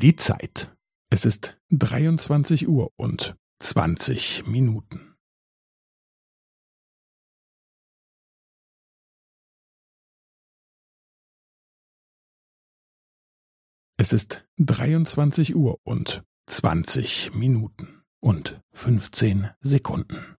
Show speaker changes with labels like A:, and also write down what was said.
A: Die Zeit. Es ist 23 Uhr und 20 Minuten. Es ist 23 Uhr und 20 Minuten und 15 Sekunden.